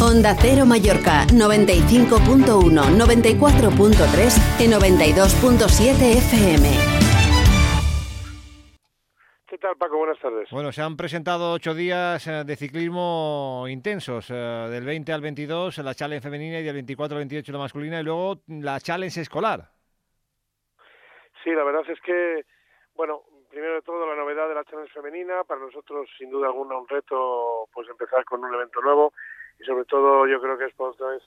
Onda Cero Mallorca 95.1, 94.3 y 92.7 FM. ¿Qué tal, Paco? Buenas tardes. Bueno, se han presentado ocho días eh, de ciclismo intensos, eh, del 20 al 22 la challenge femenina y del 24 al 28 la masculina y luego la challenge escolar. Sí, la verdad es que, bueno, primero de todo la novedad de la challenge femenina, para nosotros sin duda alguna un reto pues empezar con un evento nuevo y sobre todo yo creo que es vez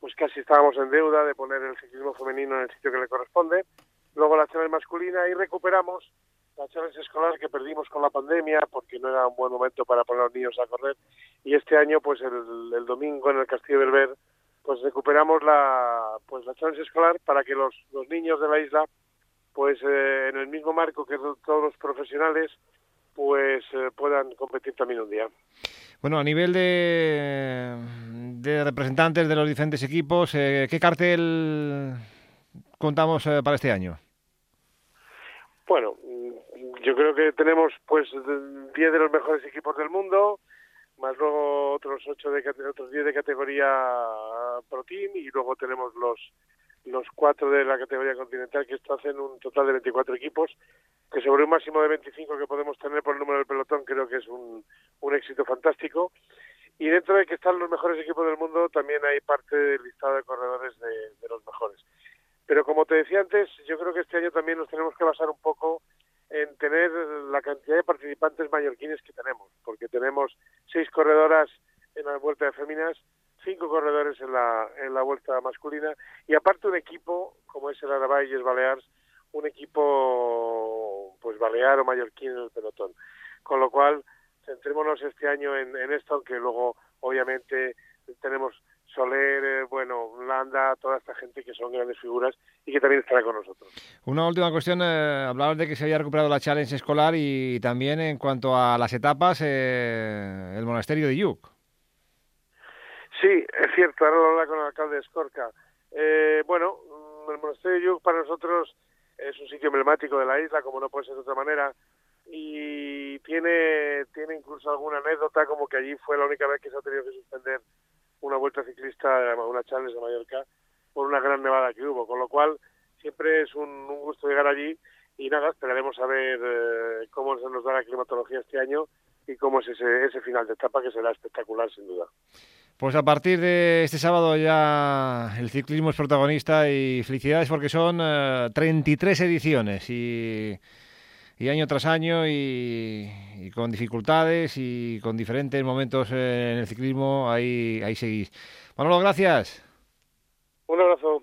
pues casi estábamos en deuda de poner el ciclismo femenino en el sitio que le corresponde. Luego la challenge masculina y recuperamos la challenge escolar que perdimos con la pandemia porque no era un buen momento para poner a los niños a correr y este año pues el, el domingo en el Castillo del Ver pues recuperamos la pues la challenge escolar para que los, los niños de la isla pues eh, en el mismo marco que todos los profesionales pues eh, puedan competir también un día. Bueno, a nivel de, de representantes de los diferentes equipos, eh, ¿qué cartel contamos eh, para este año? Bueno, yo creo que tenemos pues 10 de los mejores equipos del mundo, más luego otros ocho de otros 10 de categoría Pro Team y luego tenemos los los cuatro de la categoría continental que esto hacen un total de 24 equipos que sobre un máximo de 25 que podemos tener por el número del pelotón creo que es un, un éxito fantástico. Y dentro de que están los mejores equipos del mundo también hay parte del listado de corredores de, de los mejores. Pero como te decía antes yo creo que este año también nos tenemos que basar un poco en tener la cantidad de participantes mallorquines que tenemos porque tenemos seis corredoras en la vuelta de féminas cinco corredores en la, en la vuelta masculina y aparte un equipo como es el Arabayes Balears, un equipo pues balear o mallorquín en el pelotón. Con lo cual, centrémonos este año en, esto, aunque luego obviamente tenemos Soler, eh, bueno, Landa, toda esta gente que son grandes figuras y que también estará con nosotros. Una última cuestión, eh, hablabas de que se había recuperado la challenge escolar y también en cuanto a las etapas, eh, el monasterio de Yuc. Sí, es cierto, ahora lo habla con el alcalde de Escorca. Eh, bueno, el monasterio de Yuc para nosotros es un sitio emblemático de la isla, como no puede ser de otra manera, y tiene, tiene incluso alguna anécdota, como que allí fue la única vez que se ha tenido que suspender una vuelta ciclista, una Challenge de Mallorca, por una gran nevada que hubo, con lo cual siempre es un, un gusto llegar allí y nada, esperaremos a ver eh, cómo se nos da la climatología este año y cómo es ese, ese final de etapa que será espectacular sin duda. Pues a partir de este sábado ya el ciclismo es protagonista y felicidades porque son uh, 33 ediciones y, año tras año y, con dificultades y con diferentes momentos en el ciclismo ahí, ahí seguís. Manolo, gracias. Un abrazo.